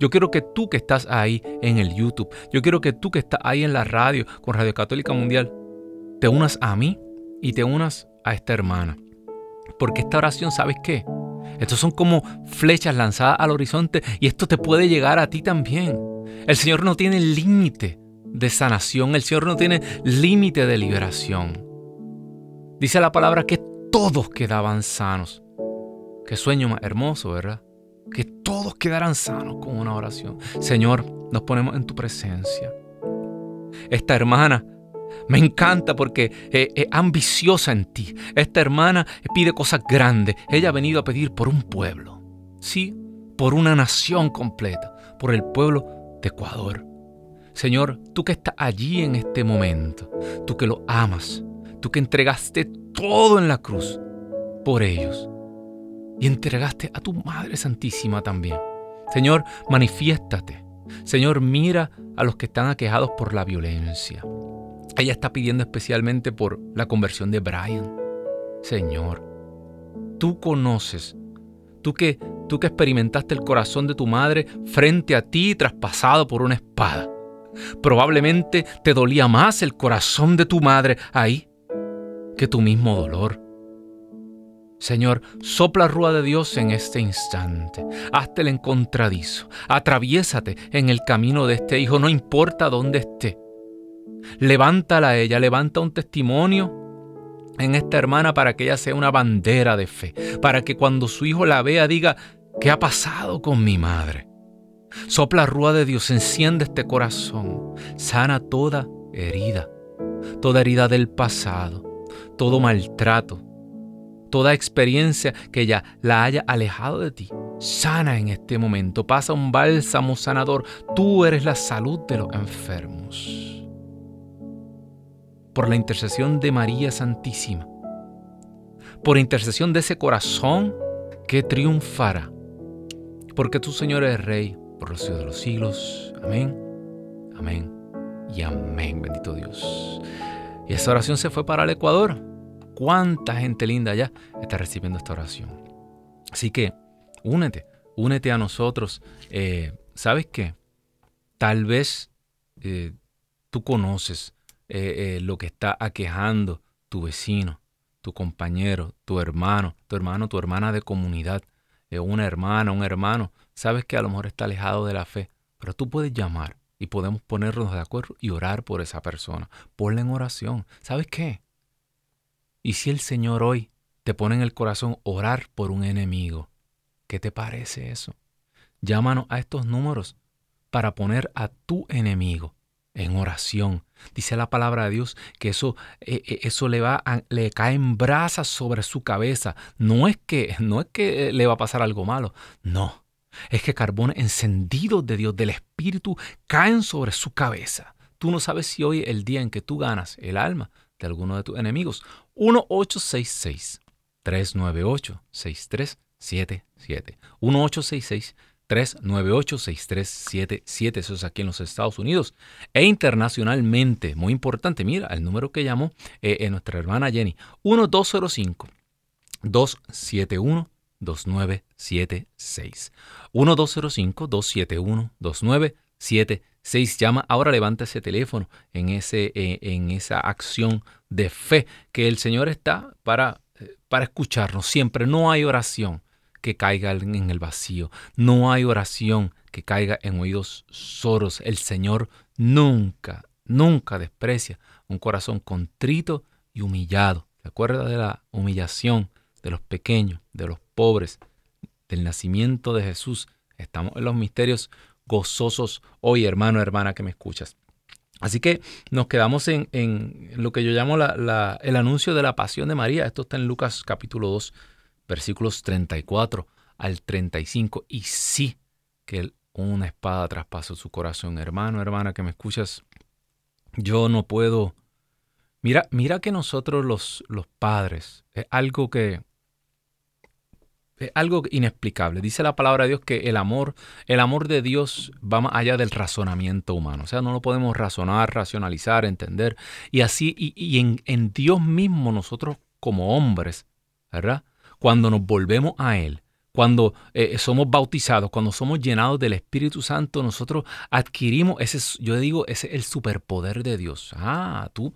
Yo quiero que tú que estás ahí en el YouTube, yo quiero que tú que estás ahí en la radio con Radio Católica Mundial, te unas a mí y te unas a esta hermana. Porque esta oración, ¿sabes qué? Estos son como flechas lanzadas al horizonte y esto te puede llegar a ti también. El Señor no tiene límite de sanación, el Señor no tiene límite de liberación. Dice la palabra que todos quedaban sanos. Qué sueño más hermoso, ¿verdad? Que todos quedaran sanos con una oración. Señor, nos ponemos en tu presencia. Esta hermana me encanta porque es ambiciosa en ti. Esta hermana pide cosas grandes. Ella ha venido a pedir por un pueblo. Sí, por una nación completa. Por el pueblo de Ecuador. Señor, tú que estás allí en este momento. Tú que lo amas. Tú que entregaste todo en la cruz por ellos. Y entregaste a tu Madre Santísima también. Señor, manifiéstate. Señor, mira a los que están aquejados por la violencia. Ella está pidiendo especialmente por la conversión de Brian. Señor, tú conoces, tú que, tú que experimentaste el corazón de tu madre frente a ti traspasado por una espada. Probablemente te dolía más el corazón de tu madre ahí que tu mismo dolor. Señor, sopla rúa de Dios en este instante. Hazte el encontradizo. Atraviésate en el camino de este hijo, no importa dónde esté. Levántala a ella, levanta un testimonio en esta hermana para que ella sea una bandera de fe, para que cuando su hijo la vea diga, ¿qué ha pasado con mi madre? Sopla rúa de Dios, enciende este corazón, sana toda herida, toda herida del pasado, todo maltrato, toda experiencia que ya la haya alejado de ti. Sana en este momento, pasa un bálsamo sanador. Tú eres la salud de los enfermos. Por la intercesión de María Santísima, por intercesión de ese corazón que triunfará. Porque tú, Señor, eres Rey por los siglos de los siglos. Amén, amén y amén, bendito Dios. Y esa oración se fue para el Ecuador. ¿Cuánta gente linda ya está recibiendo esta oración? Así que únete, únete a nosotros. Eh, ¿Sabes qué? Tal vez eh, tú conoces eh, lo que está aquejando tu vecino, tu compañero, tu hermano, tu hermano, tu hermana de comunidad, una hermana, un hermano. sabes que a lo mejor está alejado de la fe, pero tú puedes llamar y podemos ponernos de acuerdo y orar por esa persona. Ponla en oración. ¿Sabes qué? Y si el Señor hoy te pone en el corazón orar por un enemigo, ¿qué te parece eso? Llámanos a estos números para poner a tu enemigo en oración. Dice la palabra de Dios que eso, eh, eh, eso le, va le caen brasas sobre su cabeza. No es, que, no es que le va a pasar algo malo, no. Es que carbones encendidos de Dios, del Espíritu, caen sobre su cabeza. Tú no sabes si hoy es el día en que tú ganas el alma de alguno de tus enemigos. 1866 398 6377 1866 398-6377, eso es aquí en los Estados Unidos. E internacionalmente, muy importante, mira, el número que llamó eh, nuestra hermana Jenny, 1205-271-2976. 1205-271-2976. Llama, ahora levanta ese teléfono en, ese, eh, en esa acción de fe que el Señor está para, eh, para escucharnos siempre. No hay oración que caiga en el vacío. No hay oración que caiga en oídos soros. El Señor nunca, nunca desprecia un corazón contrito y humillado. ¿Se acuerda de la humillación de los pequeños, de los pobres, del nacimiento de Jesús? Estamos en los misterios gozosos hoy, hermano, hermana, que me escuchas. Así que nos quedamos en, lo que yo llamo el anuncio de la pasión de María. Esto está en Lucas capítulo 2, versículos 34 al 35. Y sí que una espada traspasó su corazón. Hermano, hermana, que me escuchas, yo no puedo... Mira, mira que nosotros los, los padres, es algo que... Algo inexplicable. Dice la palabra de Dios que el amor, el amor de Dios va más allá del razonamiento humano. O sea, no lo podemos razonar, racionalizar, entender. Y así, y, en, en Dios mismo nosotros como hombres, ¿verdad? cuando nos volvemos a Él, cuando eh, somos bautizados, cuando somos llenados del Espíritu Santo, nosotros adquirimos ese, yo digo, ese es el superpoder de Dios. Ah, tú,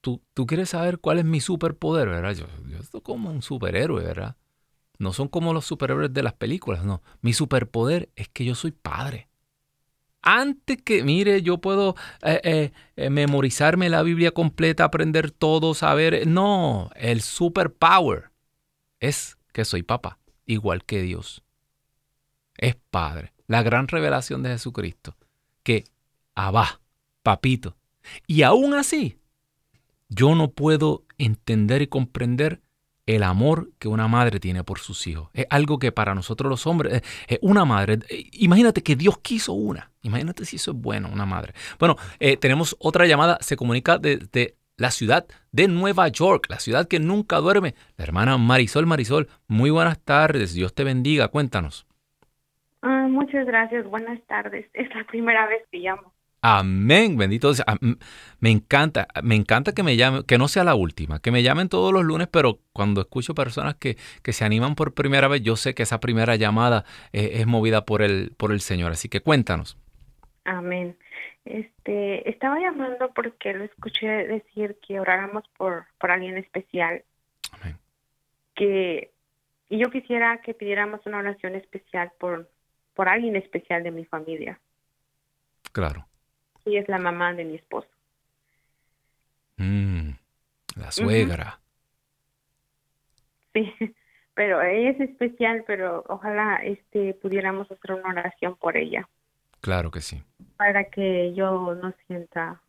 tú, tú quieres saber cuál es mi superpoder, ¿verdad? Yo, yo soy como un superhéroe, ¿verdad? No son como los superhéroes de las películas, no. Mi superpoder es que yo soy padre. Antes que, mire, yo puedo eh, eh, memorizarme la Biblia completa, aprender todo, saber. No, el superpower es que soy papá, igual que Dios. Es Padre. La gran revelación de Jesucristo. Que Abba, papito. Y aún así, yo no puedo entender y comprender el amor que una madre tiene por sus hijos. Es algo que para nosotros los hombres, es una madre, imagínate que Dios quiso una. Imagínate si eso es bueno, una madre. Bueno, eh, tenemos otra llamada, se comunica desde la ciudad de Nueva York, la ciudad que nunca duerme. La hermana Marisol Marisol, muy buenas tardes, Dios te bendiga, cuéntanos. Ah, muchas gracias, buenas tardes. Es la primera vez que llamo. Amén, bendito sea. Me encanta, me encanta que me llamen, que no sea la última, que me llamen todos los lunes, pero cuando escucho personas que, que se animan por primera vez, yo sé que esa primera llamada es, es movida por el, por el Señor. Así que cuéntanos. Amén. Este, estaba llamando porque lo escuché decir que oráramos por, por alguien especial. Amén. Que, y yo quisiera que pidiéramos una oración especial por, por alguien especial de mi familia. Claro. Y es la mamá de mi esposo. Mm, la suegra. Sí, pero ella es especial, pero ojalá este pudiéramos hacer una oración por ella. Claro que sí. Para que yo no sienta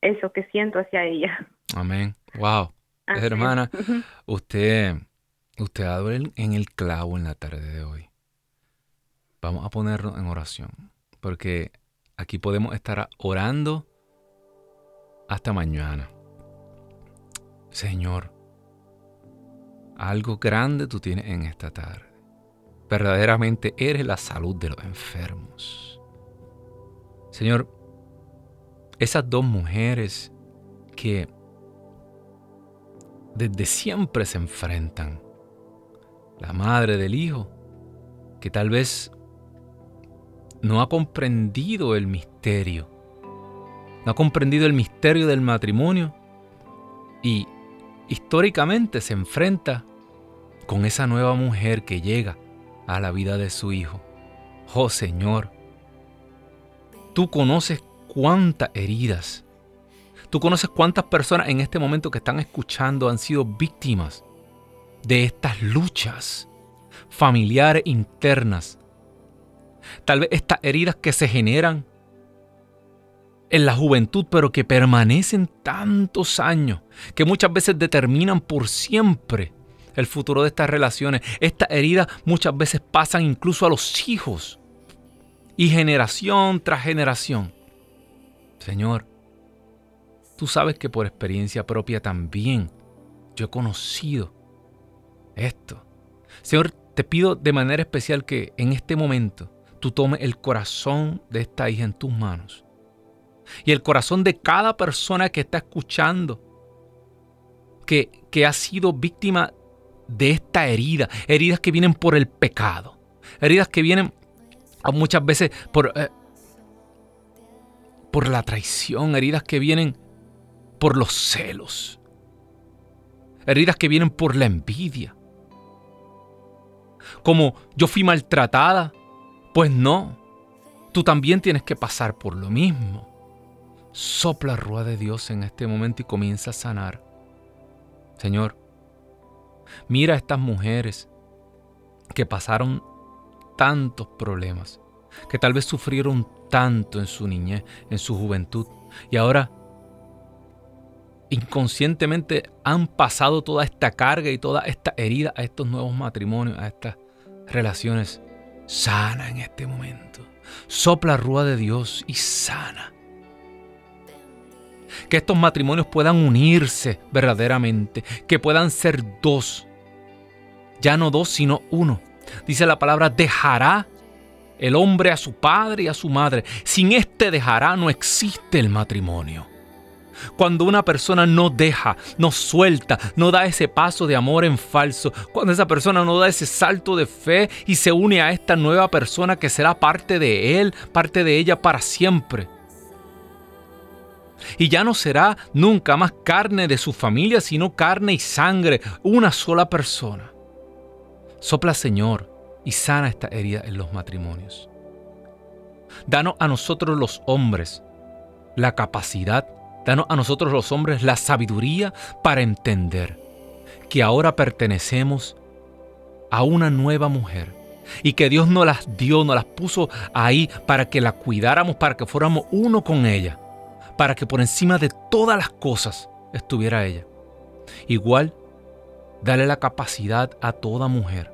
eso que siento hacia ella. Amén. Wow. Hermana, usted, usted ha dado en el clavo en la tarde de hoy. Vamos a ponernos en oración, porque aquí podemos estar orando hasta mañana. Señor, algo grande tú tienes en esta tarde. Verdaderamente eres la salud de los enfermos. Señor, esas dos mujeres que desde siempre se enfrentan, la madre del hijo, que tal vez no ha comprendido el misterio, no ha comprendido el misterio del matrimonio y históricamente se enfrenta con esa nueva mujer que llega a la vida de su hijo. Oh Señor, tú conoces cuántas heridas, tú conoces cuántas personas en este momento que están escuchando han sido víctimas de estas luchas familiares internas. Tal vez estas heridas que se generan en la juventud, pero que permanecen tantos años, que muchas veces determinan por siempre el futuro de estas relaciones. Estas heridas muchas veces pasan incluso a los hijos y generación tras generación. Señor, tú sabes que por experiencia propia también yo he conocido esto. Señor, te pido de manera especial que en este momento tú tomes el corazón de esta hija en tus manos y el corazón de cada persona que está escuchando, que, que ha sido víctima de esta herida, heridas que vienen por el pecado, heridas que vienen muchas veces por, eh, por la traición, heridas que vienen por los celos, heridas que vienen por la envidia. Como yo fui maltratada, pues no, tú también tienes que pasar por lo mismo. Sopla rueda de Dios en este momento y comienza a sanar. Señor, mira a estas mujeres que pasaron tantos problemas, que tal vez sufrieron tanto en su niñez, en su juventud, y ahora inconscientemente han pasado toda esta carga y toda esta herida a estos nuevos matrimonios, a estas relaciones. Sana en este momento. Sopla rúa de Dios y sana que estos matrimonios puedan unirse verdaderamente, que puedan ser dos, ya no dos, sino uno. Dice la palabra, dejará el hombre a su padre y a su madre. Sin este dejará no existe el matrimonio. Cuando una persona no deja, no suelta, no da ese paso de amor en falso, cuando esa persona no da ese salto de fe y se une a esta nueva persona que será parte de él, parte de ella para siempre, y ya no será nunca más carne de su familia, sino carne y sangre, una sola persona. Sopla Señor y sana esta herida en los matrimonios. Danos a nosotros los hombres la capacidad, danos a nosotros los hombres la sabiduría para entender que ahora pertenecemos a una nueva mujer y que Dios nos las dio, nos las puso ahí para que la cuidáramos, para que fuéramos uno con ella para que por encima de todas las cosas estuviera ella. Igual, dale la capacidad a toda mujer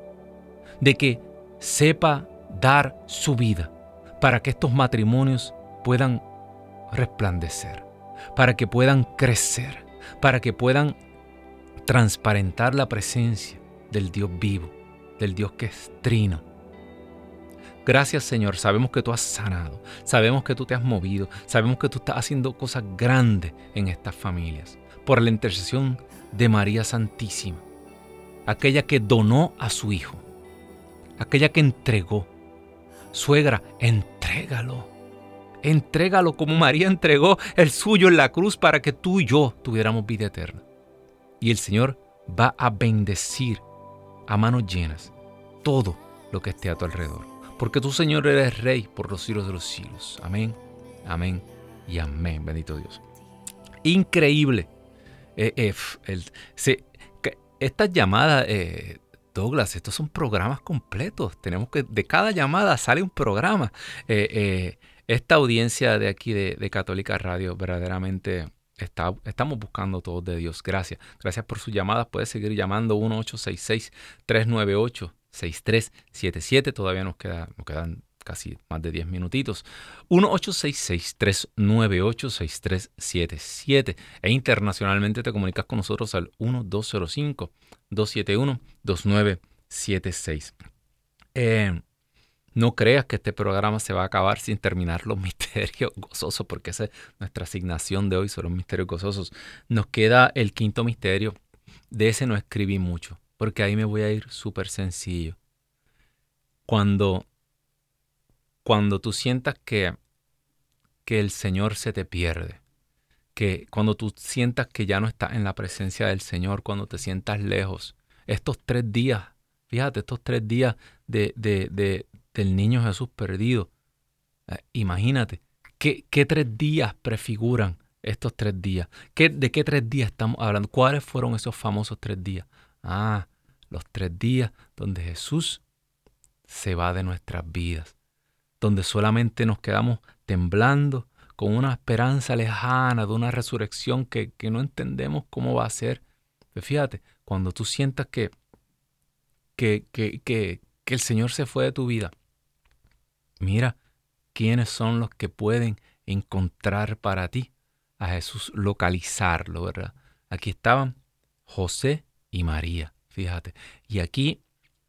de que sepa dar su vida para que estos matrimonios puedan resplandecer, para que puedan crecer, para que puedan transparentar la presencia del Dios vivo, del Dios que es trino, Gracias Señor, sabemos que tú has sanado, sabemos que tú te has movido, sabemos que tú estás haciendo cosas grandes en estas familias, por la intercesión de María Santísima, aquella que donó a su Hijo, aquella que entregó. Suegra, entrégalo, entrégalo como María entregó el suyo en la cruz para que tú y yo tuviéramos vida eterna. Y el Señor va a bendecir a manos llenas todo lo que esté a tu alrededor porque tú, Señor, eres Rey por los siglos de los siglos. Amén, amén y amén, bendito Dios. Increíble. Eh, eh, estas llamadas, eh, Douglas, estos son programas completos. Tenemos que, de cada llamada sale un programa. Esta audiencia de aquí de, Católica Radio verdaderamente Está, estamos buscando todos de Dios. Gracias. Gracias por sus llamadas. Puedes seguir llamando 1866 398 6377. Todavía nos, queda, nos quedan casi más de 10 minutitos. 1-866-398-6377. E internacionalmente te comunicas con nosotros al 1205-271-2976. Eh, no creas que este programa se va a acabar sin terminar los misterios gozosos, porque esa es nuestra asignación de hoy, son los misterios gozosos. Nos queda el quinto misterio. De ese no escribí mucho porque ahí me voy a ir súper sencillo. Cuando, cuando tú sientas que, que el Señor se te pierde, que cuando tú sientas que ya no estás en la presencia del Señor, cuando te sientas lejos, estos tres días fíjate, estos tres días de, de, del niño Jesús perdido. Eh, imagínate, ¿qué, ¿qué, tres días prefiguran estos tres días? ¿Qué, ¿De qué tres días estamos hablando? ¿Cuáles fueron esos famosos tres días? Ah, los tres días donde Jesús se va de nuestras vidas, donde solamente nos quedamos temblando con una esperanza lejana de una resurrección que, que no entendemos cómo va a ser. Pero fíjate, cuando tú sientas que, que, que, que, el Señor se fue de tu vida, mira quiénes son los que pueden encontrar para ti a Jesús, localizarlo, ¿verdad? Aquí estaban José y María, fíjate. Y aquí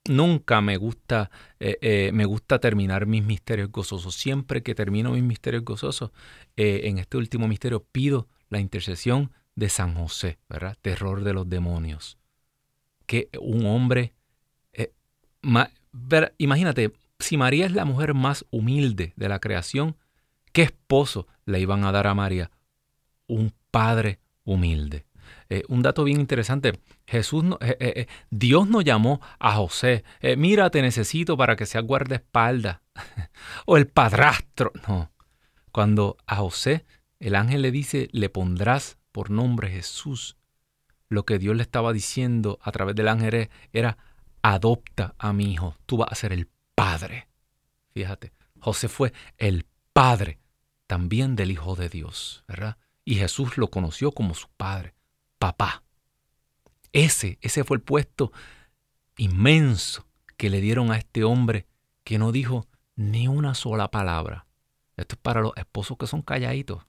nunca me gusta, eh, eh, me gusta terminar mis misterios gozosos. Siempre que termino mis misterios gozosos, eh, en este último misterio pido la intercesión de San José, ¿verdad? Terror de los demonios. Que un hombre, imagínate, si María es la mujer más humilde de la creación, ¿qué esposo le iban a dar a María? Un padre humilde. Eh, un dato bien interesante, Jesús, eh, eh, Dios no llamó a José, mira, te necesito para que seas guardaespaldas, o el padrastro, no. Cuando a José el ángel le dice, le pondrás por nombre Jesús, lo que Dios le estaba diciendo a través del ángel era, adopta a mi hijo, tú vas a ser el padre. Fíjate, José fue el padre también del Hijo de Dios, ¿verdad? Y Jesús lo conoció como su padre papá. Ese, ese fue el puesto inmenso que le dieron a este hombre que no dijo ni una sola palabra. Esto es para los esposos que son calladitos.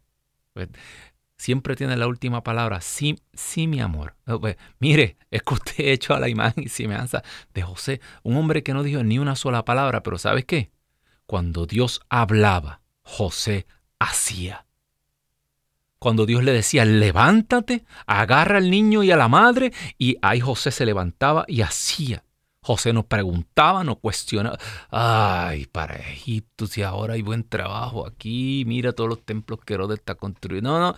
Siempre tiene la última palabra. Sí, sí, mi amor. Pues, mire, es que usted hecho a la imagen y semejanza de José, un hombre que no dijo ni una sola palabra, pero ¿sabes qué? Cuando Dios hablaba, José hacía cuando Dios le decía, levántate, agarra al niño y a la madre, y ahí José se levantaba y hacía. José nos preguntaba, nos cuestionaba, ay, para Egipto, si ahora hay buen trabajo aquí, mira todos los templos que Herodes está construyendo. No, no,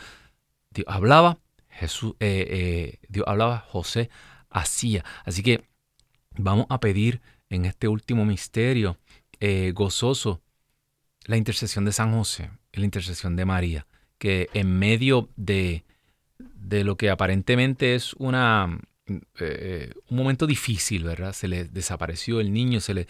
Dios hablaba, Jesús, eh, eh, Dios hablaba, José hacía. Así que vamos a pedir en este último misterio eh, gozoso la intercesión de San José, la intercesión de María que en medio de, de lo que aparentemente es una, un momento difícil, ¿verdad? Se le desapareció el niño, se le...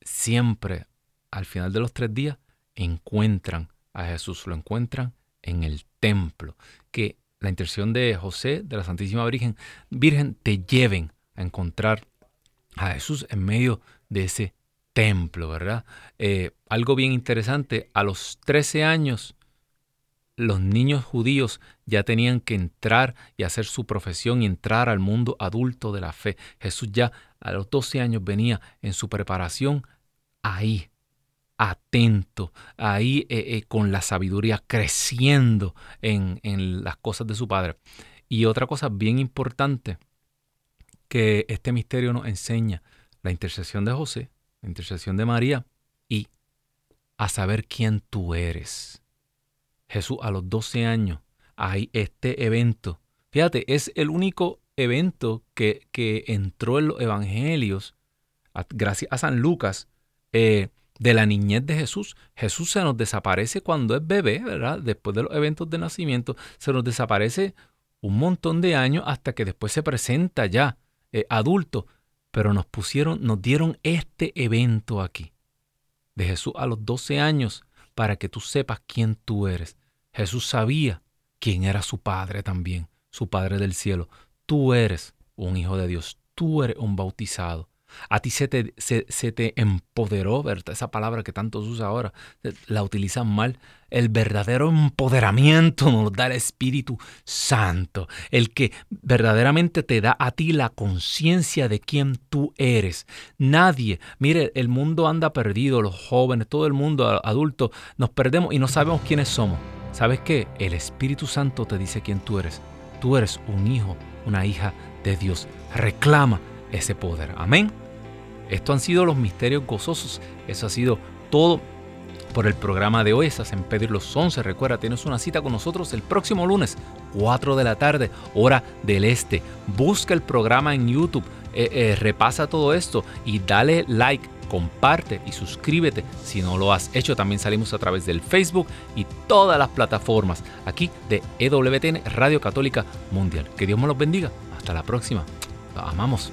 Siempre, al final de los tres días, encuentran a Jesús, lo encuentran en el templo. Que la intercesión de José, de la Santísima Virgen, Virgen te lleven a encontrar a Jesús en medio de ese templo, ¿verdad? Eh, algo bien interesante, a los 13 años los niños judíos ya tenían que entrar y hacer su profesión y entrar al mundo adulto de la fe. Jesús ya a los 12 años venía en su preparación ahí, atento, ahí eh, eh, con la sabiduría, creciendo en, en las cosas de su Padre. Y otra cosa bien importante que este misterio nos enseña, la intercesión de José, la intercesión de María y a saber quién tú eres Jesús a los 12 años hay este evento. Fíjate, es el único evento que, que entró en los evangelios, gracias a San Lucas, eh, de la niñez de Jesús. Jesús se nos desaparece cuando es bebé, ¿verdad? Después de los eventos de nacimiento, se nos desaparece un montón de años hasta que después se presenta ya eh, adulto. Pero nos pusieron, nos dieron este evento aquí, de Jesús a los 12 años, para que tú sepas quién tú eres. Jesús sabía quién era su Padre también, su Padre del cielo. Tú eres un hijo de Dios, tú eres un bautizado. A ti se te, se, te empoderó, ¿verdad? Esa palabra que tanto se usa ahora, la utilizan mal. El verdadero empoderamiento nos da el Espíritu Santo, el que verdaderamente te da a ti la conciencia de quién tú eres. Nadie, mire, el mundo anda perdido, los jóvenes, todo el mundo adulto, nos perdemos y no sabemos quiénes somos. ¿Sabes qué? El Espíritu Santo te dice quién tú eres. Tú eres un hijo, una hija de Dios. Reclama ese poder. Amén. Esto han sido los misterios gozosos. Eso ha sido todo por el programa de hoy. Estás en Pedro los 11. Recuerda, tienes una cita con nosotros el próximo lunes, 4 de la tarde, hora del este. Busca el programa en YouTube, eh, eh, repasa todo esto y dale like. Comparte y suscríbete si no lo has hecho. También salimos a través del Facebook y todas las plataformas aquí de EWTN Radio Católica Mundial. Que Dios me los bendiga. Hasta la próxima. Amamos.